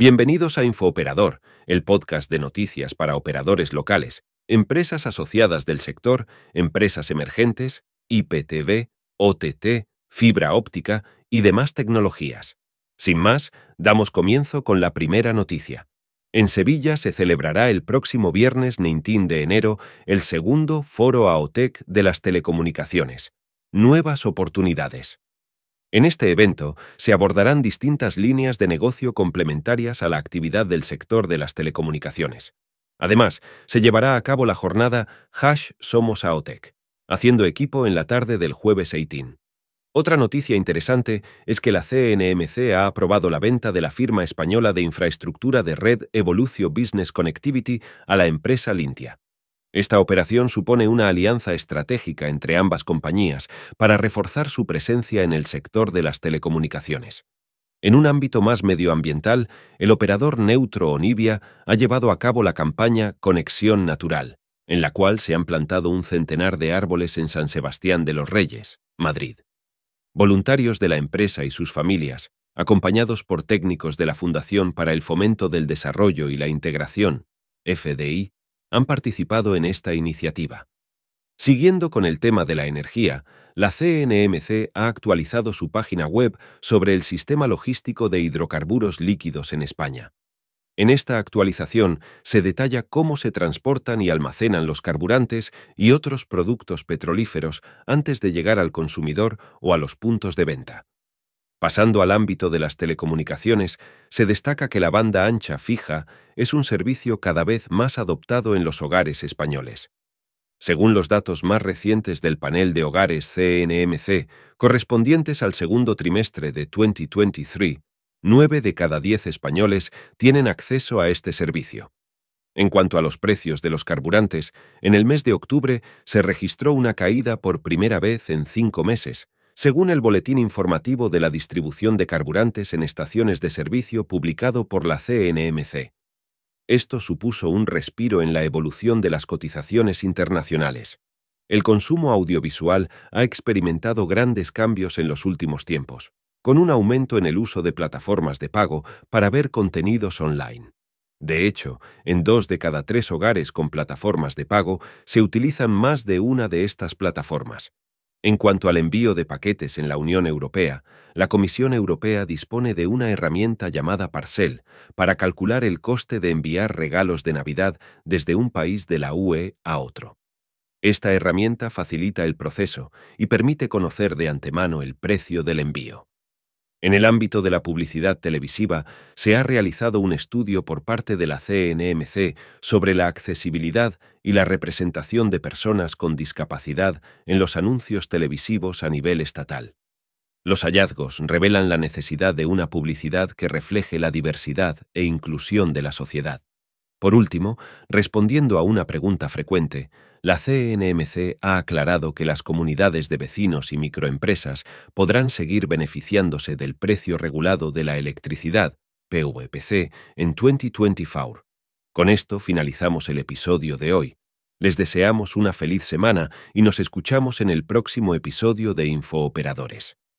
Bienvenidos a Infooperador, el podcast de noticias para operadores locales, empresas asociadas del sector, empresas emergentes, IPTV, OTT, fibra óptica y demás tecnologías. Sin más, damos comienzo con la primera noticia. En Sevilla se celebrará el próximo viernes 19 de enero el segundo Foro AOTEC de las telecomunicaciones. Nuevas oportunidades. En este evento se abordarán distintas líneas de negocio complementarias a la actividad del sector de las telecomunicaciones. Además, se llevará a cabo la jornada Hash Somos AOTEC, haciendo equipo en la tarde del jueves 18. Otra noticia interesante es que la CNMC ha aprobado la venta de la firma española de infraestructura de red Evolucio Business Connectivity a la empresa Lintia. Esta operación supone una alianza estratégica entre ambas compañías para reforzar su presencia en el sector de las telecomunicaciones. En un ámbito más medioambiental, el operador neutro Onivia ha llevado a cabo la campaña Conexión Natural, en la cual se han plantado un centenar de árboles en San Sebastián de los Reyes, Madrid. Voluntarios de la empresa y sus familias, acompañados por técnicos de la Fundación para el Fomento del Desarrollo y la Integración, FDI, han participado en esta iniciativa. Siguiendo con el tema de la energía, la CNMC ha actualizado su página web sobre el sistema logístico de hidrocarburos líquidos en España. En esta actualización se detalla cómo se transportan y almacenan los carburantes y otros productos petrolíferos antes de llegar al consumidor o a los puntos de venta. Pasando al ámbito de las telecomunicaciones, se destaca que la banda ancha fija es un servicio cada vez más adoptado en los hogares españoles. Según los datos más recientes del panel de hogares CNMC, correspondientes al segundo trimestre de 2023, 9 de cada 10 españoles tienen acceso a este servicio. En cuanto a los precios de los carburantes, en el mes de octubre se registró una caída por primera vez en cinco meses, según el Boletín Informativo de la Distribución de Carburantes en Estaciones de Servicio publicado por la CNMC. Esto supuso un respiro en la evolución de las cotizaciones internacionales. El consumo audiovisual ha experimentado grandes cambios en los últimos tiempos, con un aumento en el uso de plataformas de pago para ver contenidos online. De hecho, en dos de cada tres hogares con plataformas de pago se utilizan más de una de estas plataformas, en cuanto al envío de paquetes en la Unión Europea, la Comisión Europea dispone de una herramienta llamada Parcel para calcular el coste de enviar regalos de Navidad desde un país de la UE a otro. Esta herramienta facilita el proceso y permite conocer de antemano el precio del envío. En el ámbito de la publicidad televisiva, se ha realizado un estudio por parte de la CNMC sobre la accesibilidad y la representación de personas con discapacidad en los anuncios televisivos a nivel estatal. Los hallazgos revelan la necesidad de una publicidad que refleje la diversidad e inclusión de la sociedad. Por último, respondiendo a una pregunta frecuente, la CNMC ha aclarado que las comunidades de vecinos y microempresas podrán seguir beneficiándose del precio regulado de la electricidad, PVPC, en 2024. Con esto finalizamos el episodio de hoy. Les deseamos una feliz semana y nos escuchamos en el próximo episodio de Infooperadores.